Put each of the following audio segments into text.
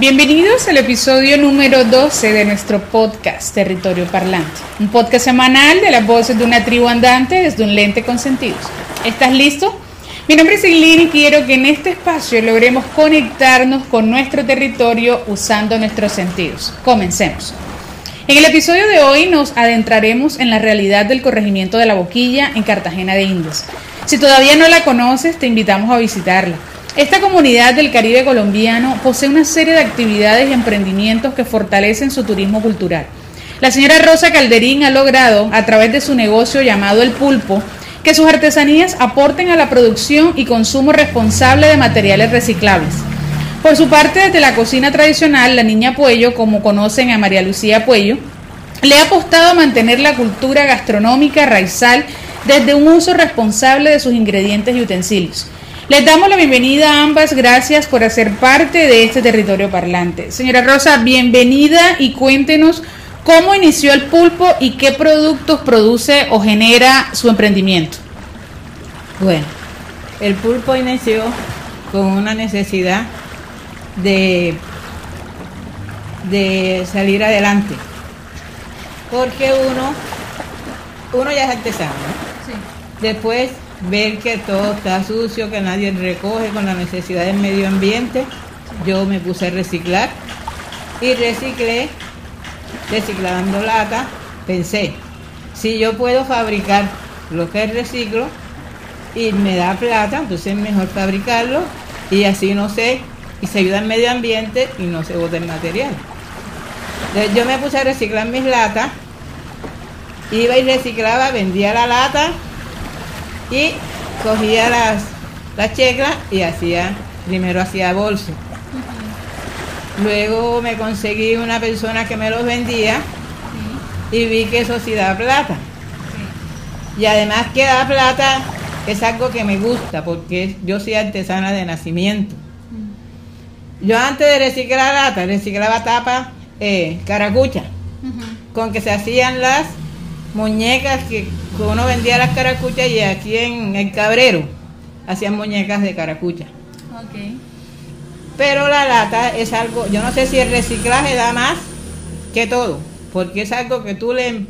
Bienvenidos al episodio número 12 de nuestro podcast Territorio Parlante, un podcast semanal de las voces de una tribu andante desde un lente con sentidos. ¿Estás listo? Mi nombre es Eileen y quiero que en este espacio logremos conectarnos con nuestro territorio usando nuestros sentidos. Comencemos. En el episodio de hoy nos adentraremos en la realidad del corregimiento de la Boquilla en Cartagena de Indias. Si todavía no la conoces, te invitamos a visitarla. Esta comunidad del Caribe colombiano posee una serie de actividades y emprendimientos que fortalecen su turismo cultural. La señora Rosa Calderín ha logrado, a través de su negocio llamado El Pulpo, que sus artesanías aporten a la producción y consumo responsable de materiales reciclables. Por su parte, desde la cocina tradicional, la niña Puello, como conocen a María Lucía Puello, le ha apostado a mantener la cultura gastronómica raizal desde un uso responsable de sus ingredientes y utensilios. Les damos la bienvenida a ambas, gracias por hacer parte de este territorio parlante. Señora Rosa, bienvenida y cuéntenos cómo inició el pulpo y qué productos produce o genera su emprendimiento. Bueno, el pulpo inició con una necesidad de, de salir adelante. Porque uno, uno ya es artesano. Después ver que todo está sucio, que nadie recoge con la necesidad del medio ambiente, yo me puse a reciclar y reciclé, reciclando lata, pensé, si yo puedo fabricar lo que es reciclo y me da plata, entonces es mejor fabricarlo y así no sé y se ayuda al medio ambiente y no se bota el material. Yo me puse a reciclar mis latas, iba y reciclaba, vendía la lata y cogía las, las checlas y hacía, primero hacía bolso. Luego me conseguí una persona que me los vendía y vi que eso sí da plata. Y además que da plata es algo que me gusta porque yo soy artesana de nacimiento. Yo antes de reciclar lata, reciclaba tapa, eh, caracucha, con que se hacían las muñecas que uno vendía las caracuchas y aquí en el Cabrero hacían muñecas de caracucha. Pero la lata es algo, yo no sé si el reciclaje da más que todo, porque es algo que tú le,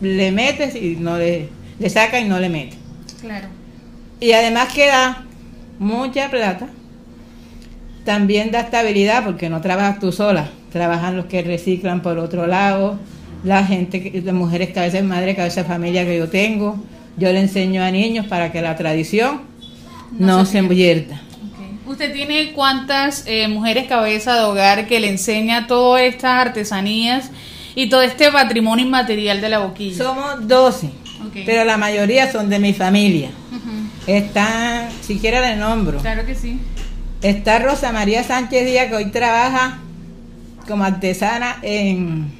le metes y no le, le sacas y no le metes. Claro. Y además que da mucha plata también da estabilidad porque no trabajas tú sola, trabajan los que reciclan por otro lado, la gente, las mujeres cabeza de madre, cabeza de familia que yo tengo. Yo le enseño a niños para que la tradición no, se, envierta. ¿Usted tiene cuántas eh, mujeres cabeza de hogar que le enseña todas estas artesanías y todo este patrimonio inmaterial de la boquilla? Somos 12, pero la mayoría son de mi familia. Están, siquiera le nombro. Claro que sí. Está Rosa María Sánchez Díaz, que hoy trabaja como artesana en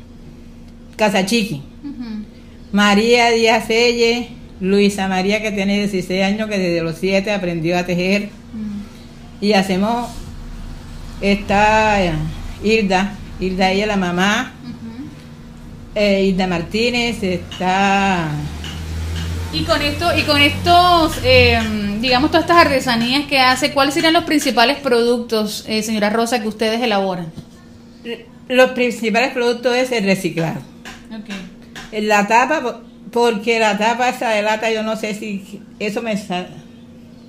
Casa Chiqui. María Díaz Elle, Luisa María, que tiene 16 años, que desde los 7 aprendió a tejer. Y hacemos, está eh, Hilda, Hilda ella la mamá, eh, Hilda Martínez, está... Y con esto, y con estos, eh, digamos, todas estas artesanías que hace, ¿cuáles serían los principales productos, eh, señora Rosa, que ustedes elaboran? Los principales productos es el reciclado. Okay. La tapa, porque la tapa esa de lata, yo no sé si eso me sale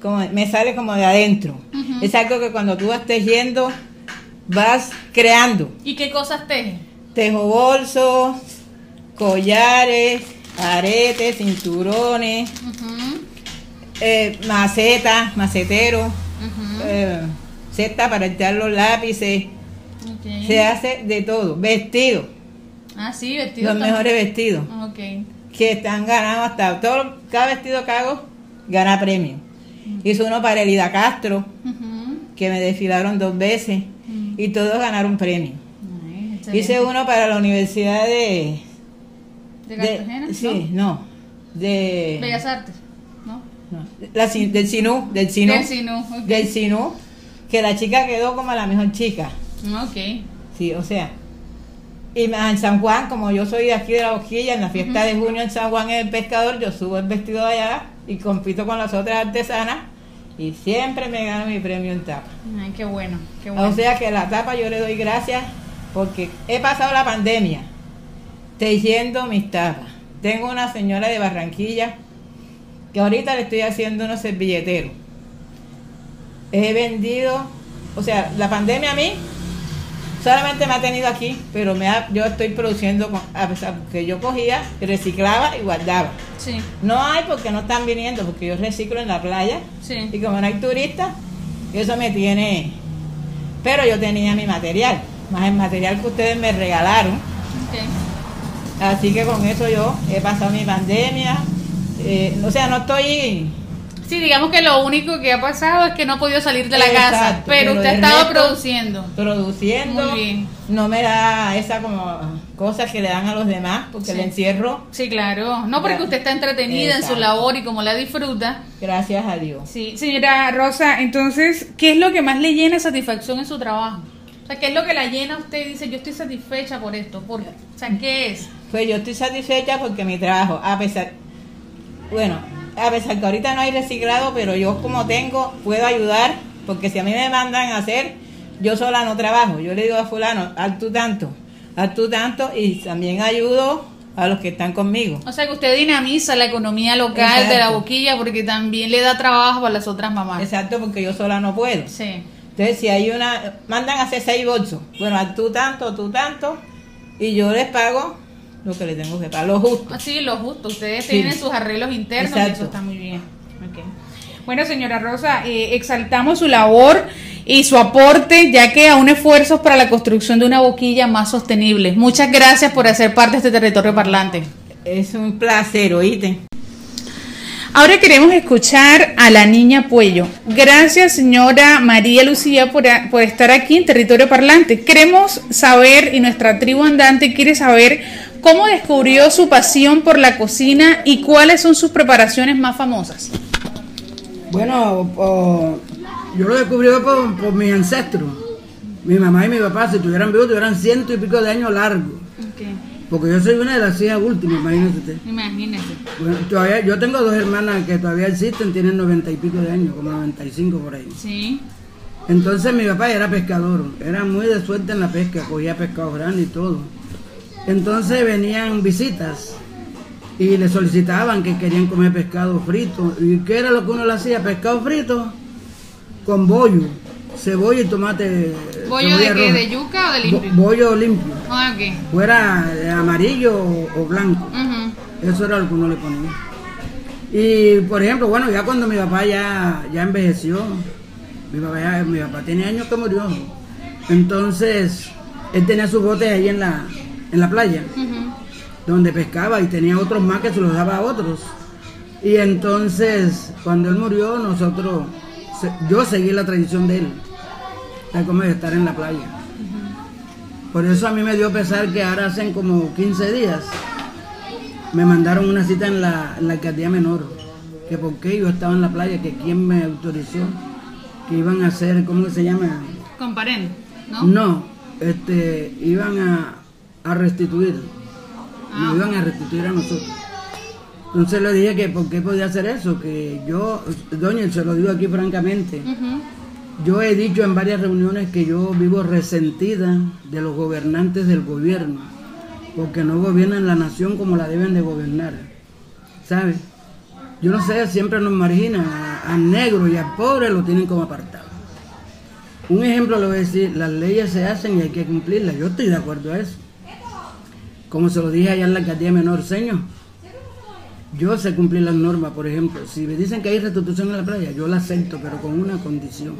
como, me sale como de adentro. Es algo que cuando tú vas tejiendo, vas creando. ¿Y qué cosas tejes? Tejo bolsos, collares, aretes, cinturones, eh, macetas, maceteros, eh, cesta para echar los lápices. Se hace de todo. Vestido. Ah, sí, vestido. Los mejores vestidos. Que están ganando hasta. Todo, cada vestido que hago gana premio. Hizo uno para Elida Castro, que me desfilaron dos veces. Y todos ganaron premio. Hice uno para la Universidad de. ¿De Cartagena? sí, no. De. Bellas Artes. ¿No? no. La, del Sinú. Del Sinú. Del Sinú. Del Sinú. Que la chica quedó como la mejor chica. Ok. Sí, o sea, Y en San Juan, como yo soy de aquí de la Boquilla, en la fiesta de junio en San Juan en el pescador, yo subo el vestido de allá y compito con las otras artesanas y siempre me gano mi premio en tapa. Ay, qué bueno, qué bueno. O sea que la tapa yo le doy gracias porque he pasado la pandemia tejiendo mis tapas. Tengo una señora de Barranquilla que ahorita le estoy haciendo unos servilleteros. He vendido, o sea, la pandemia a mí solamente me ha tenido aquí, pero me ha, yo estoy produciendo, con, a pesar que yo cogía, reciclaba y guardaba. Sí, No hay porque no están viniendo, porque yo reciclo en la playa sí. y como no hay turistas, eso me tiene... Pero yo tenía mi material, más el material que ustedes me regalaron. Ok. Así que con eso yo he pasado mi pandemia. eh, o sea, no estoy... Sí, digamos que lo único que ha pasado es que no ha podido salir de la casa, pero pero usted ha estado produciendo. produciendo. Muy bien. No me da esa como cosas que le dan a los demás, porque Sí. el encierro, Sí, claro. No porque usted está entretenida en su labor y como la disfruta. gracias a Dios. Sí, señora Rosa, entonces, ¿qué es lo que más le llena satisfacción en su trabajo? O sea, ¿qué es lo que la llena a usted y dice, yo estoy satisfecha por esto? Por, o sea, ¿qué es? Pues yo estoy satisfecha porque mi trabajo, a pesar, bueno, a pesar que ahorita no hay reciclado, pero yo como tengo, puedo ayudar, porque si a mí me mandan a hacer, yo sola no trabajo. Yo le digo a fulano, haz tú tanto, haz tú tanto, y también ayudo a los que están conmigo. O sea, que usted dinamiza la economía local de la boquilla porque también le da trabajo a las otras mamás. Exacto, porque yo sola no puedo. Sí. Entonces, si hay una, mandan a hacer seis bolsos, bueno, haz tú tanto, tú tanto, y yo les pago lo que les tengo que pagar, lo justo. Así, lo justo. Ustedes Sí. tienen sus arreglos internos y eso está muy bien. Bueno, señora Rosa, eh, exaltamos su labor y su aporte, ya que aún esfuerzos para la construcción de una boquilla más sostenible. Muchas gracias por hacer parte de este territorio parlante. Es un placer, oíste. Ahora queremos escuchar a la niña Puello. Gracias, señora María Lucía, por, a- por estar aquí en Territorio Parlante. Queremos saber, y nuestra tribu andante quiere saber, cómo descubrió su pasión por la cocina y cuáles son sus preparaciones más famosas. Bueno, yo lo descubrí por, por mis ancestros. Mi mamá y mi papá, si estuvieran vivos, tuvieran ciento y pico de años largos. Porque yo soy una de las hijas últimas, imagínese usted. Imagínese. Bueno, todavía, yo tengo dos hermanas que todavía existen, tienen noventa y pico de años, como 95 por ahí. Sí. Entonces mi papá era pescador, era muy de suerte en la pesca, cogía pescado grande y todo. Entonces venían visitas y le solicitaban que querían comer pescado frito. ¿Y qué era lo que uno le hacía? Pescado frito con bollo, cebolla y tomate. ¿Bollo de qué? roja. ¿De yuca o de Bo- limpio? bollo limpio, Ah, ok. fuera amarillo o, blanco. Eso era lo que uno le ponía. Y por ejemplo, bueno, ya cuando mi papá ya, ya envejeció, mi papá, ya- mi papá tiene años que murió. Entonces, él tenía sus botes ahí en la, en la playa, donde pescaba y tenía otros más que se los daba a otros. Y entonces, cuando él murió, nosotros, yo seguí la tradición de él, de como de estar en la playa. Por eso a mí me dio pesar que ahora hacen como 15 días me mandaron una cita en la, en la alcaldía menor, que por qué yo estaba en la playa, que quién me autorizó, que iban a hacer, ¿cómo se llama? Comparen, ¿no? No, este, iban a, a restituir, Ah. nos iban a restituir a nosotros. Entonces le dije que por qué podía hacer eso, que yo, doña, se lo digo aquí francamente, yo he dicho en varias reuniones que yo vivo resentida de los gobernantes del gobierno, porque no gobiernan la nación como la deben de gobernar. ¿Sabes? Yo no sé, siempre nos marginan, a- al negro y al pobre lo tienen como apartado. Un ejemplo le voy a decir, las leyes se hacen y hay que cumplirlas. Yo estoy de acuerdo a eso. Como se lo dije allá en la alcaldía menor, señor. Yo sé cumplir las normas, por ejemplo. Si me dicen que hay restitución en la playa, yo la acepto, pero con una condición.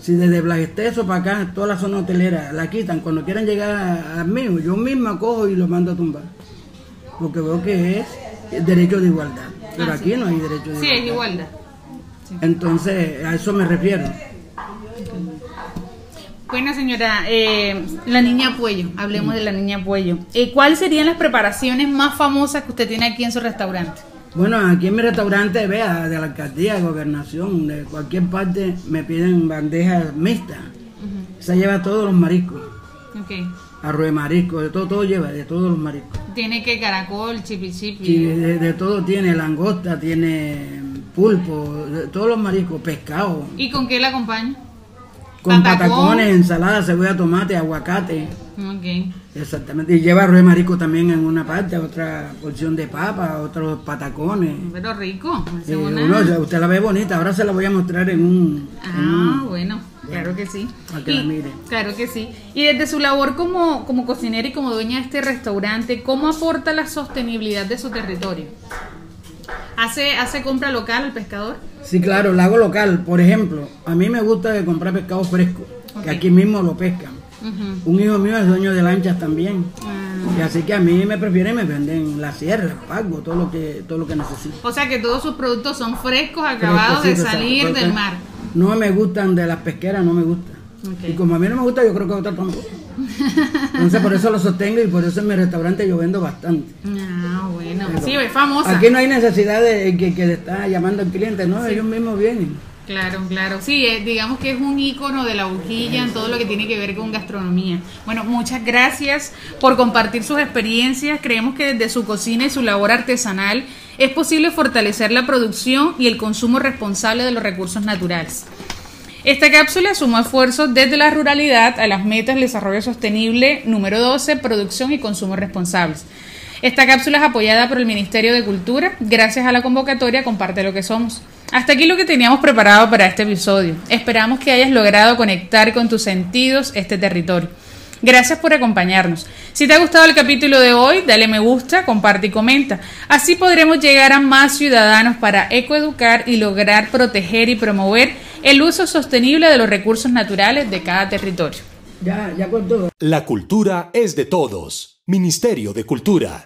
Si desde Blagesteso para acá, toda la zona hotelera la quitan, cuando quieran llegar a- mío, yo misma cojo y lo mando a tumbar. Porque veo que es derecho de igualdad. Pero Ah, aquí no hay derecho de Sí, igualdad. es igualdad. Entonces, a eso me refiero. Bueno, señora, eh, la niña Puello, hablemos de la niña Puello. Eh, ¿Cuáles serían las preparaciones más famosas que usted tiene aquí en su restaurante? Bueno, aquí en mi restaurante, vea, de la alcaldía, de gobernación, de cualquier parte, me piden bandejas mixtas. Se lleva todos los mariscos. Ok. arroz de marisco, de todo, todo lleva, de todos los mariscos. Tiene que caracol, chipi chipi. Sí, de, de todo tiene, langosta, tiene pulpo, de todos los mariscos, pescado, ¿Y con qué la acompaña? Con Patacón. patacones, ensalada, cebolla, tomate, aguacate. Ok. Exactamente, y lleva arroz de marisco también en una parte, otra porción de papa, otros patacones. Pero rico. Eh, uno, usted la ve bonita, ahora se la voy a mostrar en un... en Ah, un- bueno, claro que sí. Para que Y- la mire. Claro que sí. Y desde su labor como, como cocinera y como dueña de este restaurante, ¿cómo aporta la sostenibilidad de su territorio? ¿Hace, hace compra local al pescador? Sí, claro, la hago local. Por ejemplo, a mí me gusta de comprar pescado fresco, que aquí mismo lo pescan. Un hijo mío es dueño de lanchas también. Ah. Y así que a mí me prefieren, me venden la sierra, pago, todo lo que, todo lo que necesito. O sea que todos sus productos son frescos, acabados de salir del mar. No me gustan de las pesqueras, no me gustan. Y como a mí no me gusta, yo creo que a otra tampoco. Entonces por eso lo sostengo y por eso en mi restaurante yo vendo bastante. Ah, bueno. Pero Sí, es famosa. Aquí no hay necesidad de que, que le está llamando al cliente, no, ellos mismos vienen. Claro, claro. Sí, eh, digamos que es un ícono de la boquilla en todo lo que tiene que ver con gastronomía. Bueno, muchas gracias por compartir sus experiencias. Creemos que desde su cocina y su labor artesanal es posible fortalecer la producción y el consumo responsable de los recursos naturales. Esta cápsula sumó esfuerzos desde la ruralidad a las metas del desarrollo sostenible número 12, producción y consumo responsables. Esta cápsula es apoyada por el Ministerio de Cultura gracias a la convocatoria Comparte lo que somos. Hasta aquí lo que teníamos preparado para este episodio. Esperamos que hayas logrado conectar con tus sentidos este territorio. Gracias por acompañarnos. Si te ha gustado el capítulo de hoy, dale me gusta, comparte y comenta. Así podremos llegar a más ciudadanos para ecoeducar y lograr proteger y promover el uso sostenible de los recursos naturales de cada territorio. Ya, ya con todo. La cultura es de todos. Ministerio de Cultura.